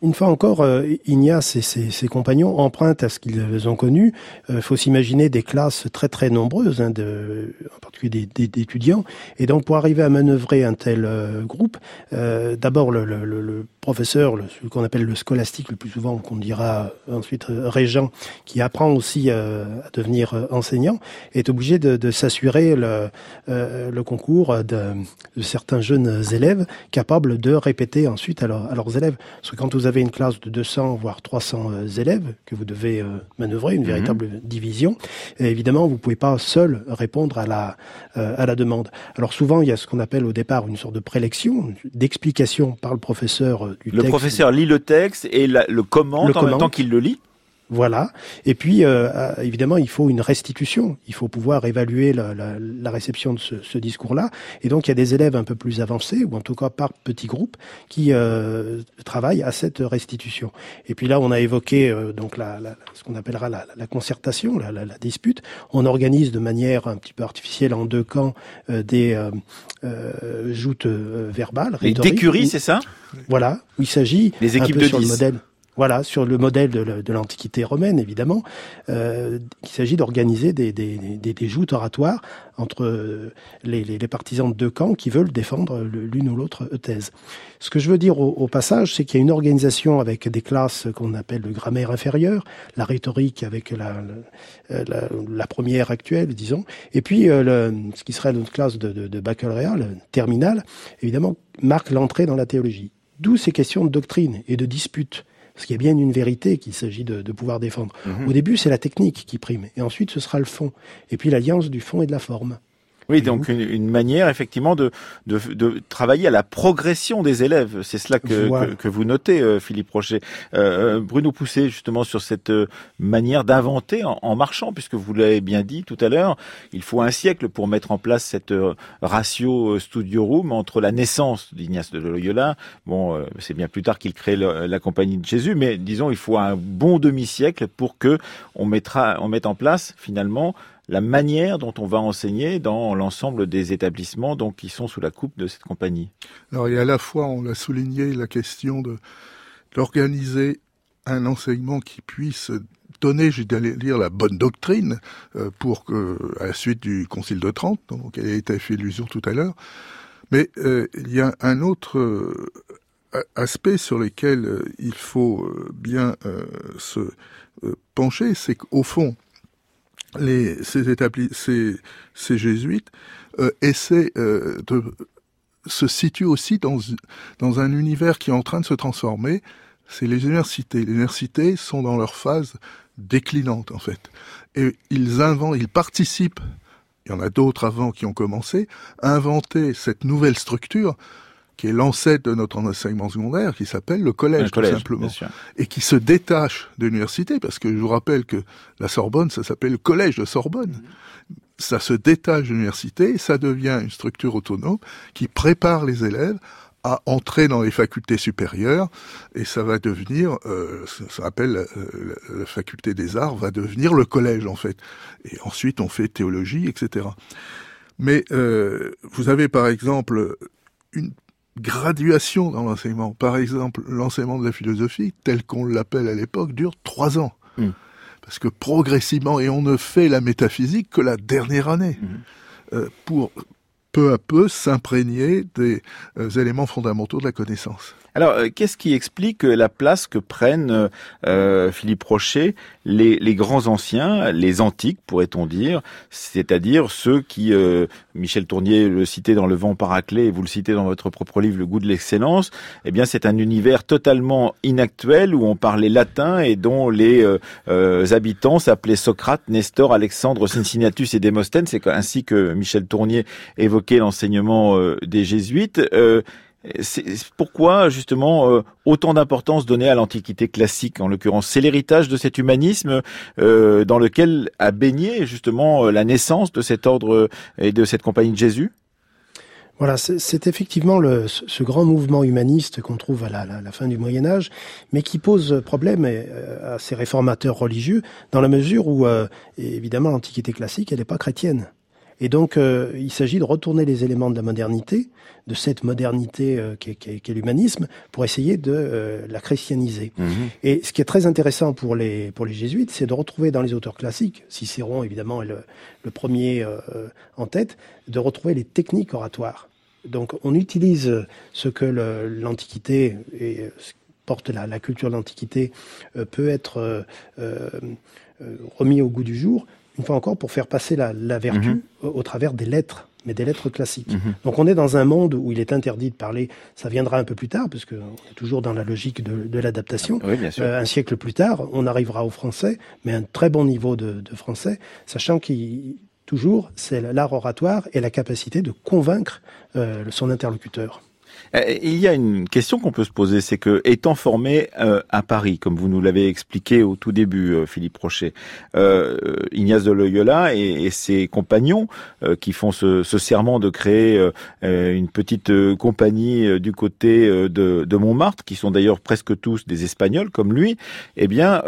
une fois encore, euh, Ignace et ses, compagnons empruntent à ce qu'ils ont connu. Il euh, faut s'imaginer des classes très très nombreuses, hein, en particulier d'étudiants. Et donc pour arriver à manœuvrer un tel euh, groupe, d'abord le, professeur, ce qu'on appelle le scolastique le plus souvent, qu'on dira ensuite régent, qui apprend aussi à devenir enseignant, est obligé de, de s'assurer le, le concours de, de, certains jeunes élèves capables de répéter ensuite à, à leurs élèves. Parce que quand vous avez une classe de 200 voire 300 euh, élèves que vous devez euh, manœuvrer, une mhm. véritable division, évidemment, vous pouvez pas seul répondre à la euh, à la demande. Alors souvent, il y a ce qu'on appelle au départ une sorte de prélection, d'explication par le professeur du le texte. Le professeur lit le texte et le commente en même temps qu'il le lit. Voilà. Et puis, euh, euh, évidemment, il faut une restitution. Il faut pouvoir évaluer la, la, la réception de ce, ce discours-là. Et donc, il y a des élèves un peu plus avancés, ou en tout cas par petits groupes, qui euh, travaillent à cette restitution. Et puis là, on a évoqué euh, donc la, ce qu'on appellera la, concertation, la, dispute. On organise de manière un petit peu artificielle en deux camps des joutes verbales. Des c'est ça? Voilà. Où il s'agit des équipes un peu de sur le modèle voilà, sur le modèle de l'Antiquité romaine, évidemment, euh, il s'agit d'organiser des, des, des, des, joutes oratoires entre euh, les, les, les, partisans de deux camps qui veulent défendre l'une ou l'autre thèse. Ce que je veux dire au, passage, c'est qu'il y a une organisation avec des classes qu'on appelle le grammaire inférieur, la rhétorique avec la, la, la première actuelle, disons, et puis euh, le, ce qui serait notre classe de, de, de baccalauréat, terminale, évidemment, marque l'entrée dans la théologie. D'où ces questions de doctrine et de dispute. Parce qu'il y a bien une vérité qu'il s'agit de, de, pouvoir défendre. Mhm. Au début, c'est la technique qui prime, et ensuite ce sera le fond, et puis l'alliance du fond et de la forme. Oui, donc une, une, manière effectivement de, de, de, travailler à la progression des élèves. C'est cela que, que, vous notez, euh, Philippe Rocher. Euh, euh, Bruno Poussé, justement, sur cette manière d'inventer en, marchant, puisque vous l'avez bien dit tout à l'heure, il faut un siècle pour mettre en place cette ratio studio room entre la naissance d'Ignace de Loyola. Bon, c'est bien plus tard qu'il crée la compagnie de Jésus, mais disons, il faut un bon demi-siècle pour que on mettra, on mette en place finalement la manière dont on va enseigner dans l'ensemble des établissements donc qui sont sous la coupe de cette compagnie. Alors il y a à la fois, on l'a souligné, la question de d'organiser un enseignement qui puisse donner, j'ai d'aller lire la bonne doctrine euh, pour que, à la suite du Concile de Trente, donc elle a été fait illusion tout à l'heure. Mais euh, il y a un autre euh, aspect sur lequel il faut bien se pencher, c'est qu'au fond, les, ces, établis, ces, ces jésuites euh, essaient euh, de se situer aussi dans, dans un univers qui est en train de se transformer. C'est les universités. Les universités sont dans leur phase déclinante en fait, et ils inventent, ils participent. Il y en a d'autres avant qui ont commencé à inventer cette nouvelle structure qui est l'ancêtre de notre enseignement secondaire, qui s'appelle le collège, tout simplement, et qui se détache de l'université, parce que je vous rappelle que la Sorbonne, ça s'appelle le collège de Sorbonne. Ça se détache de l'université, ça devient une structure autonome qui prépare les élèves à entrer dans les facultés supérieures, et ça va devenir, euh, ça s'appelle euh, la faculté des arts, va devenir le collège en fait. Et ensuite on fait théologie, etc. Mais euh, vous avez par exemple une graduation dans l'enseignement. Par exemple, l'enseignement de la philosophie, tel qu'on l'appelle à l'époque, dure trois ans. Mm. Parce que progressivement, et on ne fait la métaphysique que la dernière année, mm. euh, pour peu à peu s'imprégner des euh, éléments fondamentaux de la connaissance. Alors, euh, qu'est-ce qui explique la place que prennent euh, Philippe Rocher les, grands anciens, les antiques, pourrait-on dire, c'est-à-dire ceux qui, euh, Michel Tournier le citait dans Le Vent Paraclet, et vous le citez dans votre propre livre, Le goût de l'excellence, eh bien c'est un univers totalement inactuel où on parlait latin et dont les habitants s'appelaient Socrate, Nestor, Alexandre, Cincinnatus et Démosthène. C'est ainsi que Michel Tournier évoquait l'enseignement des jésuites. C'est pourquoi justement euh, autant d'importance donnée à l'Antiquité classique en l'occurrence C'est l'héritage de cet humanisme euh, dans lequel a baigné justement euh, la naissance de cet ordre et de cette compagnie de Jésus? Voilà, c'est effectivement ce grand mouvement humaniste qu'on trouve à la, fin du Moyen Âge, mais qui pose problème à ces réformateurs religieux, dans la mesure où, évidemment, l'Antiquité classique, elle n'est pas chrétienne. Et donc, euh, il s'agit de retourner les éléments de la modernité, de cette modernité euh, qu'est qu l'humanisme, pour essayer de euh, la christianiser. Mhm. Et ce qui est très intéressant pour les, pour les jésuites, c'est de retrouver dans les auteurs classiques, Cicéron évidemment est le, le premier en tête, de retrouver les techniques oratoires. Donc, on utilise ce que l'Antiquité et ce porte la, la culture de l'Antiquité peut être remis au goût du jour une fois encore, pour faire passer la, vertu mhm. au, travers des lettres, mais des lettres classiques. Mhm. Donc on est dans un monde où il est interdit de parler, ça viendra un peu plus tard, parce qu'on est toujours dans la logique de, l'adaptation. Euh, un siècle plus tard, on arrivera au français, mais un très bon niveau de, de français, sachant qu'il toujours, c'est l'art oratoire et la capacité de convaincre euh, son interlocuteur. Euh, il y a une question qu'on peut se poser, c'est que étant formé euh, à Paris, comme vous nous l'avez expliqué au tout début, euh, Philippe Rocher, Ignace de Loyola et, ses compagnons qui font ce, serment de créer une petite compagnie du côté de, Montmartre, qui sont d'ailleurs presque tous des Espagnols comme lui, eh bien,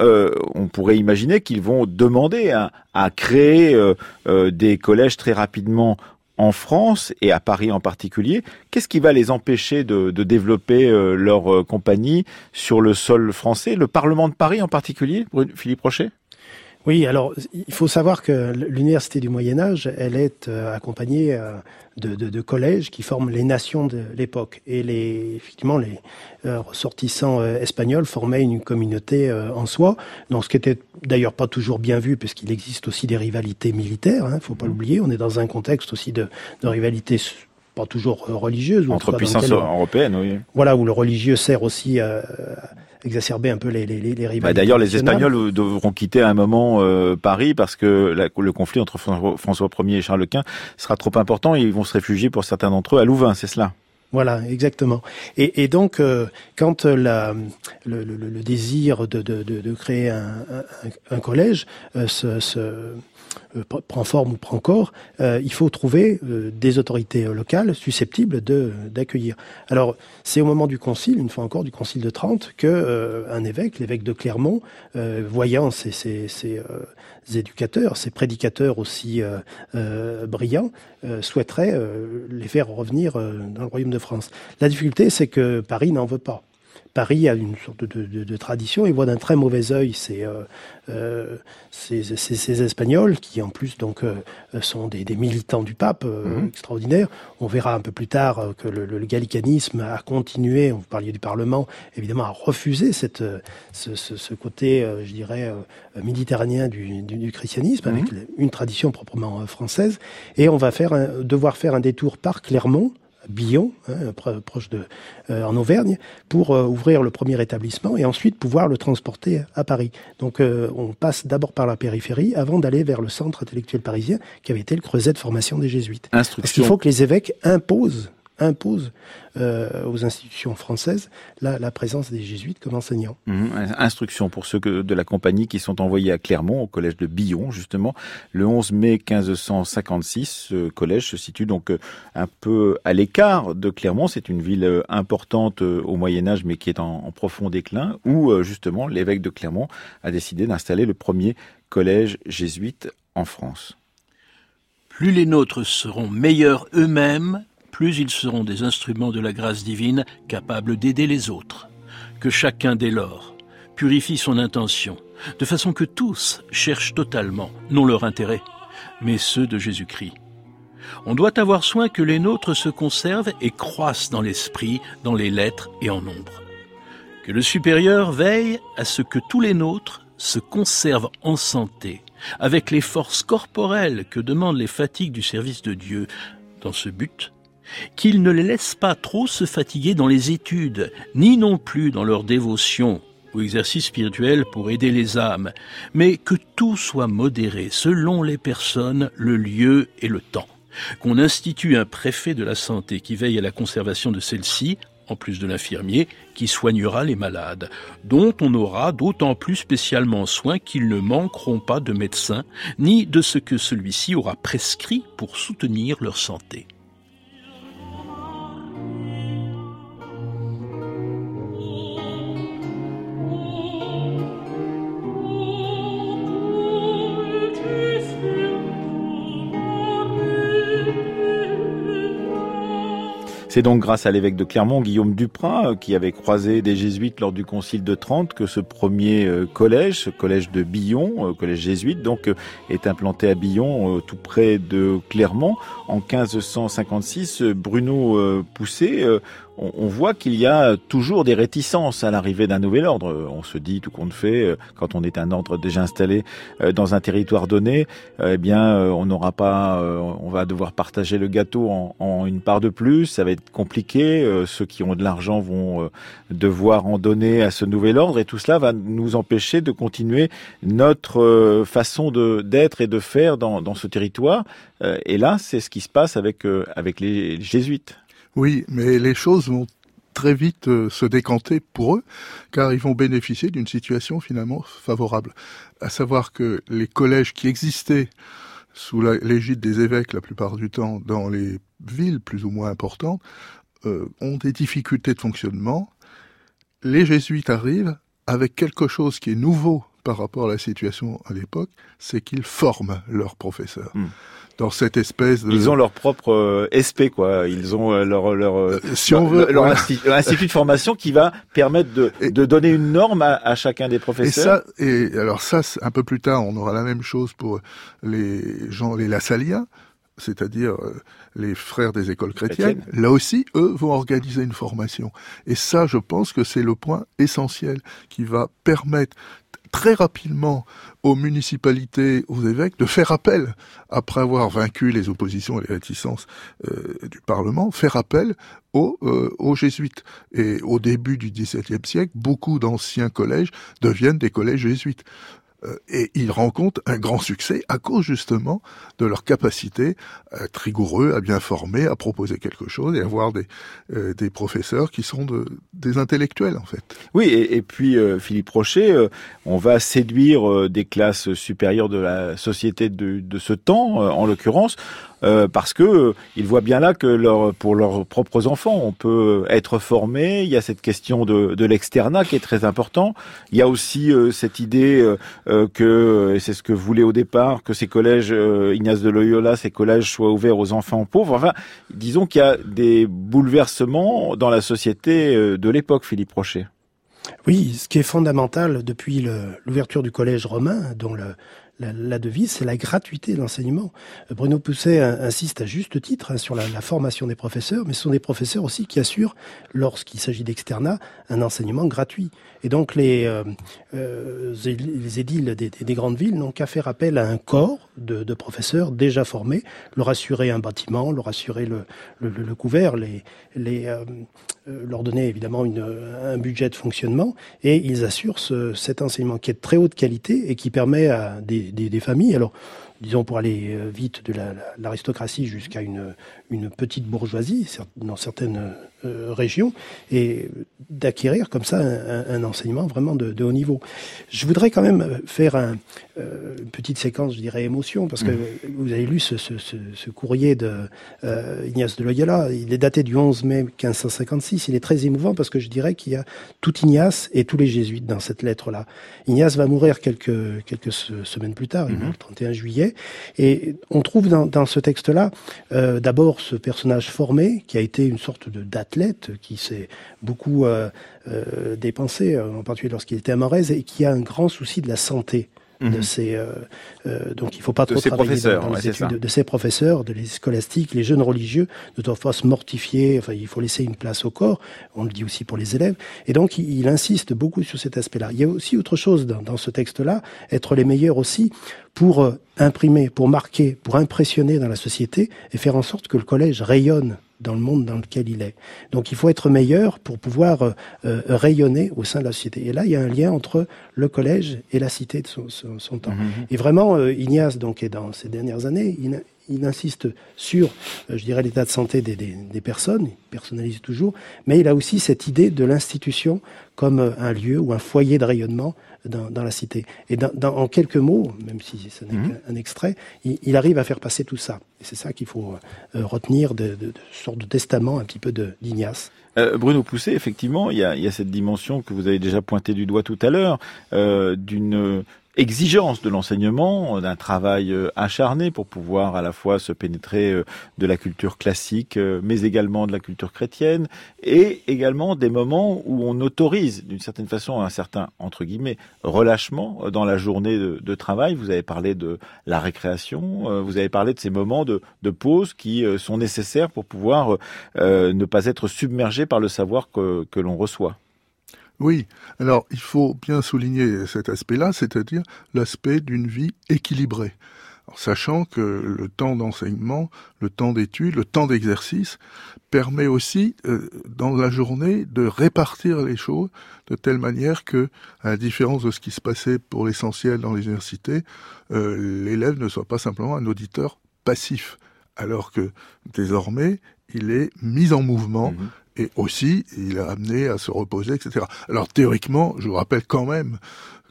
on pourrait imaginer qu'ils vont demander à créer des collèges très rapidement en France et à Paris en particulier, qu'est-ce qui va les empêcher de, développer euh, leur euh, compagnie sur le sol français Le Parlement de Paris en particulier, Philippe Rocher oui, alors il faut savoir que l'université du Moyen Âge, elle est euh, accompagnée de, de, de, collèges qui forment les nations de l'époque. Et les, effectivement, les euh, ressortissants espagnols formaient une communauté en soi, dans ce qui était d'ailleurs pas toujours bien vu, puisqu'il existe aussi des rivalités militaires. Il hein, faut pas mmh. l'oublier. On est dans un contexte aussi de, de rivalité pas toujours religieuse. Entre puissances européennes, oui. Voilà, où le religieux sert aussi à exacerber un peu les, les, les rivalités. Bah D'ailleurs, les Espagnols devront quitter à un moment euh, Paris parce que le conflit entre François Ier et Charles Quint sera trop important et ils vont se réfugier pour certains d'entre eux à Louvain, c'est cela? Voilà, exactement. Et, et donc, euh, quand la, le, le, le, désir de, de, de, créer un, un, un collège euh, se, se, prend forme ou prend corps, euh, il faut trouver euh, des autorités locales susceptibles de d'accueillir. Alors, c'est au moment du concile, une fois encore du concile de Trente, que un évêque, l'évêque de Clermont, voyant ces, ces, ces éducateurs, ces prédicateurs aussi brillants, souhaiterait les faire revenir dans le royaume de France. La difficulté, c'est que Paris n'en veut pas. Paris a une sorte de, de, de tradition et voit d'un très mauvais œil ces, euh, euh ces, ces, ces, Espagnols qui en plus donc euh, sont des, des, militants du pape mhm. extraordinaires. On verra un peu plus tard que le, le, gallicanisme a continué, vous parliez du Parlement, évidemment à refuser cette, ce, ce, ce côté, je dirais, méditerranéen du, du, du christianisme mhm. avec une tradition proprement française. Et on va faire un, devoir faire un détour par Clermont Billon, hein, proche de euh, en Auvergne, pour euh, ouvrir le premier établissement et ensuite pouvoir le transporter à Paris. Donc euh, on passe d'abord par la périphérie avant d'aller vers le centre intellectuel parisien qui avait été le creuset de formation des jésuites. Parce qu'il faut que les évêques imposent impose euh, aux institutions françaises la, la, présence des jésuites comme enseignants. Mmh, instruction pour ceux que, de la compagnie qui sont envoyés à Clermont, au collège de Billon, justement, le 11 mai 1556. Ce collège se situe donc euh, un peu à l'écart de Clermont. C'est une ville euh, importante au Moyen Âge, mais qui est en, en profond déclin, où justement l'évêque de Clermont a décidé d'installer le premier collège jésuite en France. plus les nôtres seront meilleurs eux-mêmes, plus ils seront des instruments de la grâce divine capables d'aider les autres. Que chacun dès lors purifie son intention, de façon que tous cherchent totalement, non leur intérêt, mais ceux de Jésus-Christ. On doit avoir soin que les nôtres se conservent et croissent dans l'esprit, dans les lettres et en nombre. Que le supérieur veille à ce que tous les nôtres se conservent en santé, avec les forces corporelles que demandent les fatigues du service de Dieu. Dans ce but, qu'il ne les laisse pas trop se fatiguer dans les études, ni non plus dans leur dévotion ou exercice spirituel pour aider les âmes, mais que tout soit modéré selon les personnes, le lieu et le temps. Qu'on institue un préfet de la santé qui veille à la conservation de celle-ci, en plus de l'infirmier, qui soignera les malades, dont on aura d'autant plus spécialement soin qu'ils ne manqueront pas de médecins, ni de ce que celui-ci aura prescrit pour soutenir leur santé. C'est donc grâce à l'évêque de Clermont, Guillaume Duprat, euh, qui avait croisé des jésuites lors du concile de Trente, que ce premier euh, collège, ce collège de Billon, euh, collège jésuite, donc est implanté à Billon, tout près de Clermont. En 1556, Bruno Pousset on, voit qu'il y a toujours des réticences à l'arrivée d'un nouvel ordre. On se dit, tout compte fait, euh, quand on est un ordre déjà installé euh, dans un territoire donné, euh, eh bien, on n'aura pas, on va devoir partager le gâteau en, une part de plus. Ça va être compliqué. Ceux qui ont de l'argent vont devoir en donner à ce nouvel ordre, et tout cela va nous empêcher de continuer notre façon d'être et de faire dans, dans ce territoire. Et là, c'est ce qui se passe avec avec les jésuites. Oui, mais les choses vont très vite euh, se décanter pour eux, car ils vont bénéficier d'une situation finalement favorable. À savoir que les collèges qui existaient sous l'égide des évêques la plupart du temps dans les villes plus ou moins importantes euh, ont des difficultés de fonctionnement. Les jésuites arrivent avec quelque chose qui est nouveau par rapport à la situation à l'époque, c'est qu'ils forment leurs professeurs. Hmm dans cette espèce de... Ils ont leur propre euh, SP, quoi. Ils ont euh, leur leur euh, si on veut, leur, institut, de formation qui va permettre de, de donner une norme à, à, chacun des professeurs. Et ça, et alors ça, un peu plus tard, on aura la même chose pour les gens, les Lassaliens c'est-à-dire les frères des écoles chrétiennes, là aussi, eux vont organiser une formation. Et ça, je pense que c'est le point essentiel qui va permettre très rapidement aux municipalités, aux évêques, de faire appel, après avoir vaincu les oppositions et les réticences euh, du Parlement, faire appel aux, euh, aux jésuites. Et au début du XVIIe siècle, beaucoup d'anciens collèges deviennent des collèges jésuites. Euh, et ils rencontrent un grand succès à cause justement de leur capacité à être rigoureux, à bien former, à proposer quelque chose et avoir des, euh, des professeurs qui sont de, des intellectuels en fait. Oui, et, puis euh, Philippe Rocher, on va séduire des classes supérieures de la société de, de ce temps, en l'occurrence, euh, parce que euh, ils voient bien là que leur, pour leurs propres enfants, on peut être formé. Il y a cette question de, de l'externat qui est très important. Il y a aussi euh, cette idée que, et c'est ce que voulait au départ, que ces collèges Ignace de Loyola, ces collèges soient ouverts aux enfants pauvres. Enfin, disons qu'il y a des bouleversements dans la société de l'époque, Philippe Rocher. Oui, ce qui est fondamental depuis l'ouverture du collège romain, dont le, la, devise, c'est la gratuité de l'enseignement. Bruno Pousset insiste à juste titre hein, sur la, formation des professeurs, mais ce sont des professeurs aussi qui assurent, lorsqu'il s'agit d'externat, un enseignement gratuit. Et donc les, euh, euh, les édiles des, des, grandes villes n'ont qu'à faire appel à un corps de, professeurs déjà formés, leur assurer un bâtiment, leur assurer le, couvert, euh, leur donner évidemment un budget de fonctionnement, et ils assurent ce, cet enseignement qui est de très haute qualité et qui permet à des des, familles. Alors, disons pour aller euh, vite de l'aristocratie jusqu'à une, une petite bourgeoisie dans certaines euh, régions et d'acquérir comme ça un, enseignement vraiment de, haut niveau. Je voudrais quand même faire un, euh, une petite séquence, je dirais, émotion, parce que mmh. vous avez lu ce, ce, ce, courrier de Ignace de Loyola. Il est daté du 11 mai 1556. Il est très émouvant parce que je dirais qu'il y a tout Ignace et tous les jésuites dans cette lettre-là. Ignace va mourir quelques, quelques semaines plus tard, mmh. le 31 juillet. Et on trouve dans, dans ce texte-là euh, ce personnage formé qui a été une sorte d'athlète qui s'est beaucoup euh, euh, dépensé, en particulier lorsqu'il était à Morez, et qui a un grand souci de la santé de Mhm. ses euh, euh, donc il faut pas trop travailler dans, professeurs, dans ouais, les études de ses professeurs, de les scolastiques, les jeunes religieux ne doivent pas se mortifier. Enfin, il faut laisser une place au corps. On le dit aussi pour les élèves. Et donc, il, il insiste beaucoup sur cet aspect-là. Il y a aussi autre chose dans, dans ce texte-là, être les meilleurs aussi pour euh, imprimer, pour marquer, pour impressionner dans la société et faire en sorte que le collège rayonne dans le monde dans lequel il est. Donc il faut être meilleur pour pouvoir euh, euh, rayonner au sein de la société. Et là, il y a un lien entre le collège et la cité de son, son- son temps. Et vraiment, euh, Ignace, donc, est dans ces dernières années, il, insiste sur, euh, je dirais, l'état de santé des, des, des personnes, il personnalise toujours, mais il a aussi cette idée de l'institution comme euh, un lieu ou un foyer de rayonnement dans, dans la cité. Et dans, dans- en quelques mots, même si ce n'est Mhm. qu'un extrait, il, il arrive à faire passer tout ça. Et c'est ça qu'il faut euh, retenir de, de, de sorte de testament un petit peu d'Ignace. Euh, Bruno Pousset, effectivement, il y a, il y a cette dimension que vous avez déjà pointée du doigt tout à l'heure, euh, d'une exigence de l'enseignement, d'un travail euh, acharné pour pouvoir à la fois se pénétrer euh, de la culture classique, euh, mais également de la culture chrétienne, et également des moments où on autorise d'une certaine façon un certain, entre guillemets, relâchement dans la journée de, travail. Vous avez parlé de la récréation, vous avez parlé de ces moments de, pause qui sont nécessaires pour pouvoir ne pas être submergé par le savoir que l'on reçoit. Oui, alors il faut bien souligner cet aspect-là, c'est-à-dire l'aspect d'une vie équilibrée. Alors, sachant que le temps d'enseignement, le temps d'études, le temps d'exercice permet aussi euh, dans la journée de répartir les choses de telle manière que, à la différence de ce qui se passait pour l'essentiel dans les universités, euh, l'élève ne soit pas simplement un auditeur passif, alors que désormais il est mis en mouvement Mhm. Et aussi il est amené à se reposer, etc. Alors théoriquement, je vous rappelle quand même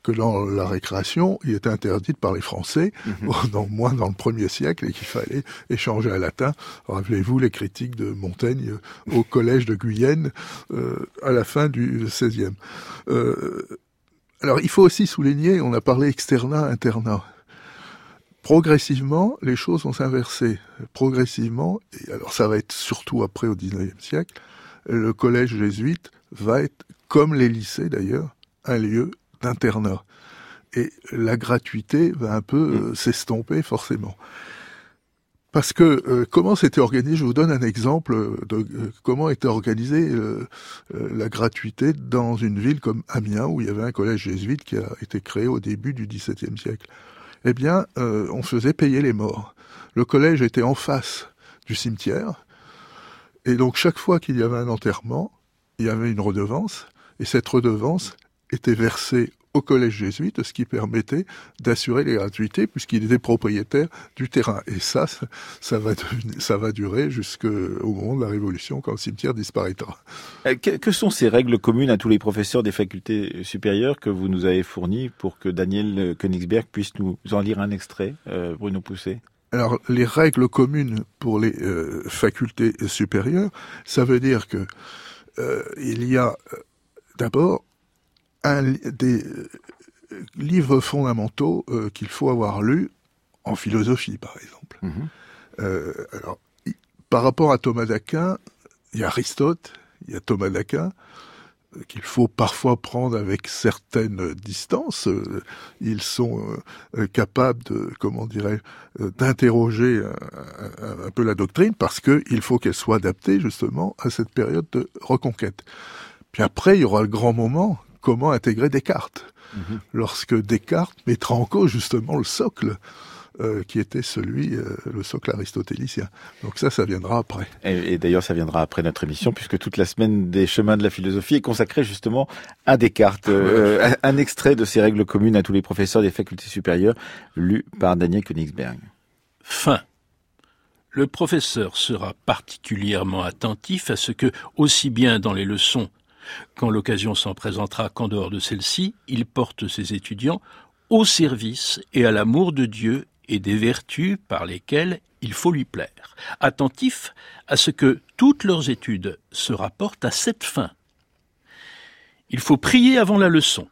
que dans la récréation, il était interdit de parler français, Mhm. dans, moins dans le premier siècle, et qu'il fallait échanger à latin. Rappelez-vous les critiques de Montaigne euh, au collège de Guyenne euh, à la fin du XVIe. Euh, alors il faut aussi souligner, on a parlé externat, internat. Progressivement, les choses vont s'inverser. Progressivement, et alors ça va être surtout après au XIXe siècle, le collège jésuite va être, comme les lycées d'ailleurs, un lieu d'internat. Et la gratuité va un peu euh, s'estomper forcément. Parce que euh, comment c'était organisé? Je vous donne un exemple de euh, comment était organisée euh, la gratuité dans une ville comme Amiens, où il y avait un collège jésuite qui a été créé au début du XVIIe siècle. Eh bien, on faisait payer les morts. Le collège était en face du cimetière, et donc chaque fois qu'il y avait un enterrement, il y avait une redevance, et cette redevance était versée au collège jésuite, ce qui permettait d'assurer les gratuités puisqu'il était propriétaire du terrain. Et ça, ça, va, durer jusqu'au moment de la Révolution, quand le cimetière disparaîtra. Euh, Que, que sont ces règles communes à tous les professeurs des facultés supérieures que vous nous avez fournies pour que Daniel Königsberg puisse nous en lire un extrait, euh, Bruno Pousset? Alors, les règles communes pour les euh, facultés supérieures, ça veut dire que euh, il y a euh, d'abord des euh, livres fondamentaux euh, qu'il faut avoir lus en philosophie, par exemple. Mhm. Euh, alors, par rapport à Thomas d'Aquin, il y a Aristote, il y a Thomas d'Aquin, qu'il faut parfois prendre avec certaines distances. Euh, Ils sont euh, euh, capables de, comment dirais, euh, d'interroger euh, un, peu la doctrine parce qu'il faut qu'elle soit adaptée justement à cette période de reconquête. Puis après, il y aura le grand moment, comment intégrer Descartes Mhm. lorsque Descartes mettra en cause justement le socle euh, qui était celui, euh, le socle aristotélicien. Donc ça, ça viendra après. Et, et d'ailleurs, ça viendra après notre émission, puisque toute la semaine des chemins de la philosophie est consacrée justement à Descartes. Euh, un, un extrait de ces règles communes à tous les professeurs des facultés supérieures, lu par Daniel Königsberg. Fin. Le professeur sera particulièrement attentif à ce que, aussi bien dans les leçons quand l'occasion s'en présentera qu'en dehors de celle-ci, il porte ses étudiants au service et à l'amour de Dieu et des vertus par lesquelles il faut lui plaire. Attentif à ce que toutes leurs études se rapportent à cette fin. Il faut prier avant la leçon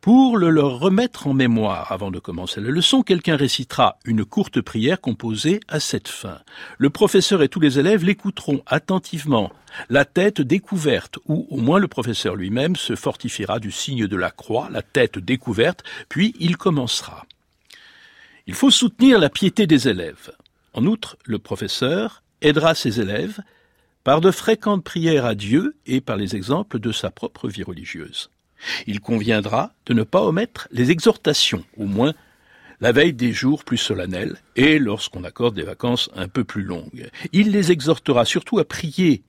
Pour le leur remettre en mémoire avant de commencer la leçon, quelqu'un récitera une courte prière composée à cette fin. Le professeur et tous les élèves l'écouteront attentivement, la tête découverte, ou au moins le professeur lui-même se fortifiera du signe de la croix, la tête découverte, puis il commencera. Il faut soutenir la piété des élèves. En outre, le professeur aidera ses élèves par de fréquentes prières à Dieu et par les exemples de sa propre vie religieuse. Il conviendra de ne pas omettre les exhortations, au moins la veille des jours plus solennels et lorsqu'on accorde des vacances un peu plus longues. Il les exhortera surtout à prier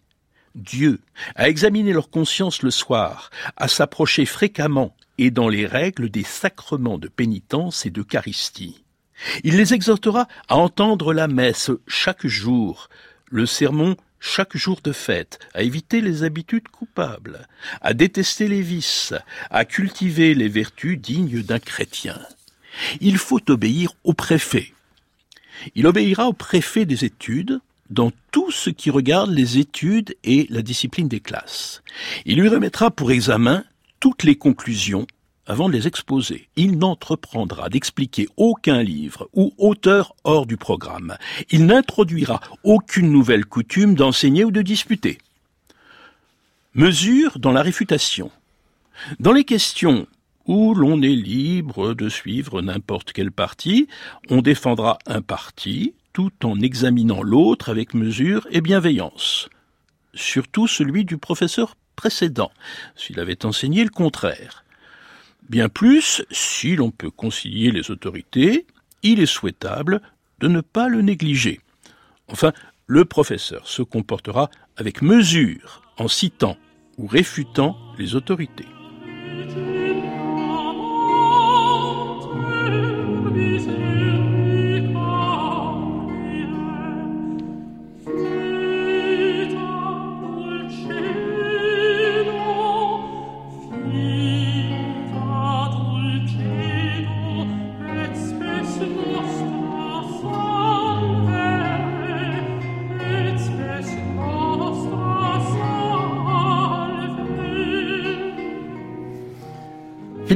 Dieu, à examiner leur conscience le soir, à s'approcher fréquemment et dans les règles des sacrements de pénitence et d'Eucharistie. Il les exhortera à entendre la messe chaque jour, le sermon chaque jour de fête, à éviter les habitudes coupables, à détester les vices, à cultiver les vertus dignes d'un chrétien. Il faut obéir au préfet. Il obéira au préfet des études dans tout ce qui regarde les études et la discipline des classes. Il lui remettra pour examen toutes les conclusions avant de les exposer. Il n'entreprendra d'expliquer aucun livre ou auteur hors du programme. Il n'introduira aucune nouvelle coutume d'enseigner ou de disputer. Mesure dans la réfutation. Dans les questions où l'on est libre de suivre n'importe quel parti, on défendra un parti tout en examinant l'autre avec mesure et bienveillance. Surtout celui du professeur précédent, s'il avait enseigné le contraire. Bien plus, si l'on peut concilier les autorités, il est souhaitable de ne pas le négliger. Enfin, le professeur se comportera avec mesure en citant ou réfutant les autorités.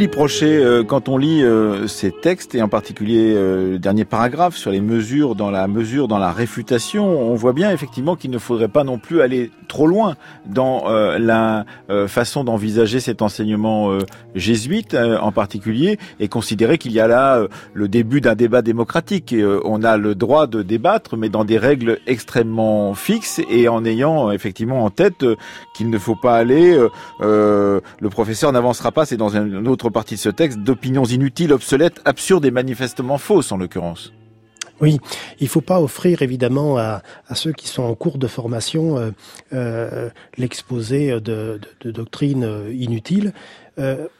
Philippe Rocher, euh, quand on lit euh, ces textes et en particulier euh, le dernier paragraphe sur les mesures dans la mesure dans la réfutation, on voit bien effectivement qu'il ne faudrait pas non plus aller trop loin dans la façon d'envisager cet enseignement jésuite en particulier et considérer qu'il y a là le début d'un débat démocratique. on a le droit de débattre, mais dans des règles extrêmement fixes et en ayant effectivement en tête qu'il ne faut pas aller. le professeur n'avancera pas, c'est dans un autre partie de ce texte d'opinions inutiles, obsolètes, absurdes et manifestement fausses en l'occurrence. Oui, il ne faut pas offrir évidemment à, ceux qui sont en cours de formation euh, euh, l'exposé de, doctrines euh, inutiles.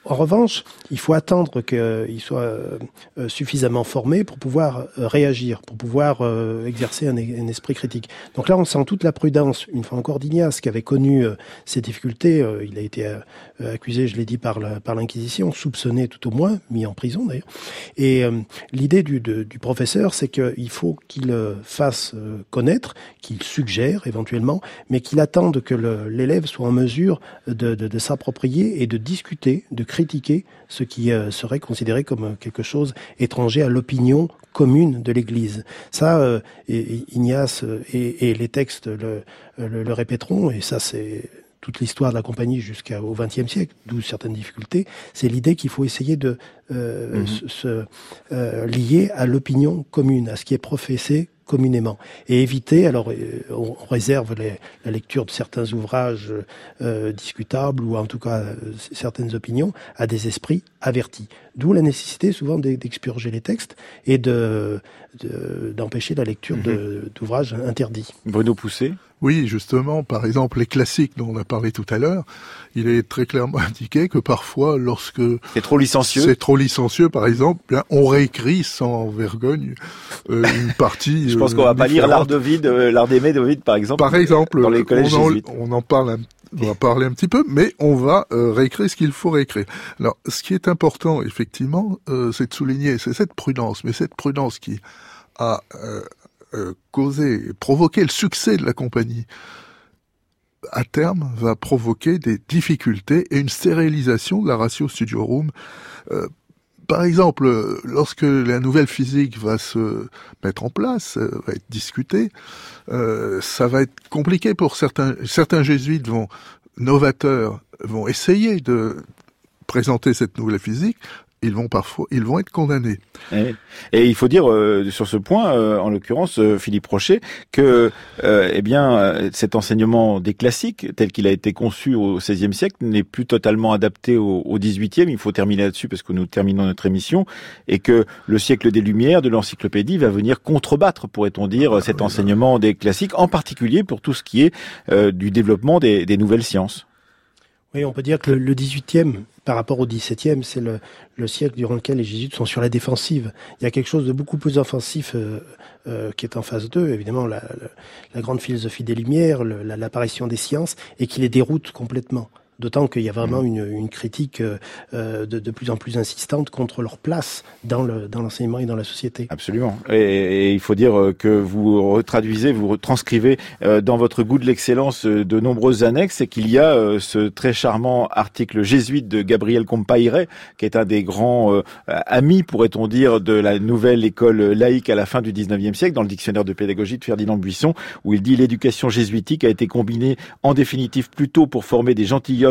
En revanche, il faut attendre qu'ils soient euh, suffisamment formés pour pouvoir euh, réagir, pour pouvoir exercer un, esprit critique. Donc là, on sent toute la prudence, une fois encore, d'Ignace, qui avait connu ces difficultés. il a été accusé, je l'ai dit, par l'Inquisition, soupçonné tout au moins, mis en prison d'ailleurs. Et l'idée du, professeur, c'est qu'il faut qu'il fasse connaître, qu'il suggère éventuellement, mais qu'il attende que l'élève soit en mesure de s'approprier et de discuter de critiquer ce qui euh, serait considéré comme euh, quelque chose étranger à l'opinion commune de l'Église. Ça, euh, Ignace et, les textes le, le, répéteront, et ça c'est toute l'histoire de la compagnie jusqu'au XXe siècle, d'où certaines difficultés, c'est l'idée qu'il faut essayer de mhm. se lier à l'opinion commune, à ce qui est professé communément. Et éviter, alors euh, on réserve la lecture de certains ouvrages euh, discutables ou en tout cas euh, certaines opinions à des esprits avertis. D'où la nécessité souvent d'expurger les textes et de d'empêcher la lecture mhm. d'ouvrages interdits. Bruno Poussé oui, justement, par exemple, les classiques dont on a parlé tout à l'heure, il est très clairement indiqué que parfois, lorsque c'est trop licencieux, c'est trop licencieux, par exemple, bien, on réécrit sans vergogne euh, une partie. Je pense qu'on va pas lire l'art de vide, euh, l'art d'aimer de vide, par exemple. Par exemple, dans les collèges on, en, on en parle un on va parler un petit peu, mais on va euh, réécrire ce qu'il faut réécrire. Alors, ce qui est important, effectivement, euh, c'est de souligner, c'est cette prudence, mais cette prudence qui a euh, causé, provoqué le succès de la compagnie à terme, va provoquer des difficultés et une stérilisation de la ratio studio room. Euh, par exemple, lorsque la nouvelle physique va se mettre en place, va être discutée, ça va être compliqué pour certains. Certains jésuites vont novateurs vont essayer de présenter cette nouvelle physique, ils vont parfois, ils vont être condamnés. Et, il faut dire euh, sur ce point, euh, en l'occurrence, euh, Philippe Rocher, que eh bien cet enseignement des classiques, tel qu'il a été conçu au XVIe siècle, n'est plus totalement adapté au, au XVIIIe. Il faut terminer là-dessus parce que nous terminons notre émission, et que le siècle des Lumières de l'encyclopédie va venir contrebattre, pourrait-on dire, cet enseignement des classiques, en particulier pour tout ce qui est du développement des, des nouvelles sciences. Oui, on peut dire que le 18e, par rapport au 17e, c'est le, le, siècle durant lequel les jésuites sont sur la défensive. Il y a quelque chose de beaucoup plus offensif euh, euh, qui est en phase 2, évidemment, la grande philosophie des Lumières, l'apparition des sciences, et qui les déroute complètement. D'autant qu'il y a vraiment une, une critique euh, euh, de, de, plus en plus insistante contre leur place dans le dans l'enseignement et dans la société. Absolument. Et, et, il faut dire euh, que vous retraduisez, vous retranscrivez dans votre goût de l'excellence de nombreuses annexes et qu'il y a ce très charmant article jésuite de Gabriel Compaire, qui est un des grands amis, pourrait-on dire, de la nouvelle école laïque à la fin du 19e siècle, dans le dictionnaire de pédagogie de Ferdinand Buisson, où il dit l'éducation jésuitique a été combinée en définitive plutôt pour former des gentilshommes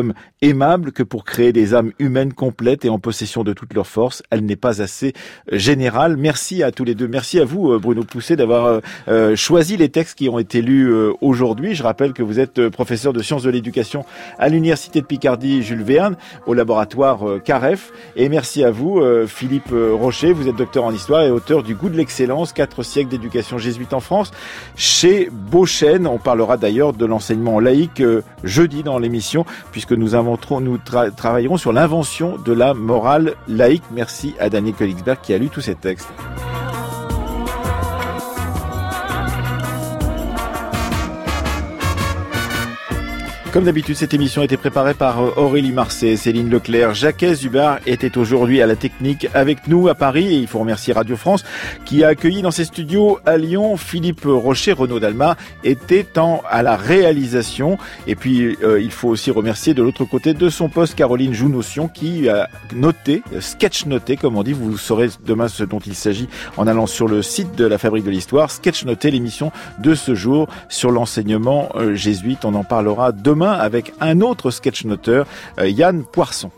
que pour créer des âmes humaines complètes et en possession de toutes leurs forces. Elle n'est pas assez euh, générale. Merci à tous les deux. Merci à vous, euh, Bruno Pousset, d'avoir euh, choisi les textes qui ont été lus aujourd'hui. Je rappelle que vous êtes professeur de sciences de l'éducation à l'Université de Picardie Jules Verne, au laboratoire CAREF. Et merci à vous, Philippe Rocher. Vous êtes docteur en histoire et auteur du Goût de l'excellence, quatre siècles d'éducation jésuite en France, chez Beauchesne. On parlera d'ailleurs de l'enseignement laïque jeudi dans l'émission, puisque que nous inventerons, nous travaillerons sur l'invention de la morale laïque. Merci à Daniel Königsberg qui a lu tous ces textes. Comme d'habitude, cette émission a été préparée par euh, Aurélie Marseille, Céline Leclerc, Jacques Zubar était aujourd'hui à la technique avec nous à Paris. Et il faut remercier Radio France qui a accueilli dans ses studios à Lyon Philippe Rocher, Renaud Dalma était en, à la réalisation. Et puis euh, il faut aussi remercier de l'autre côté de son poste Caroline Jounotion qui a noté, sketch noté comme on dit, vous saurez demain ce dont il s'agit en allant sur le site de la Fabrique de l'Histoire, sketch noté l'émission de ce jour sur l'enseignement euh, jésuite, on en parlera demain avec un autre sketch noteur, euh, Yann Poisson.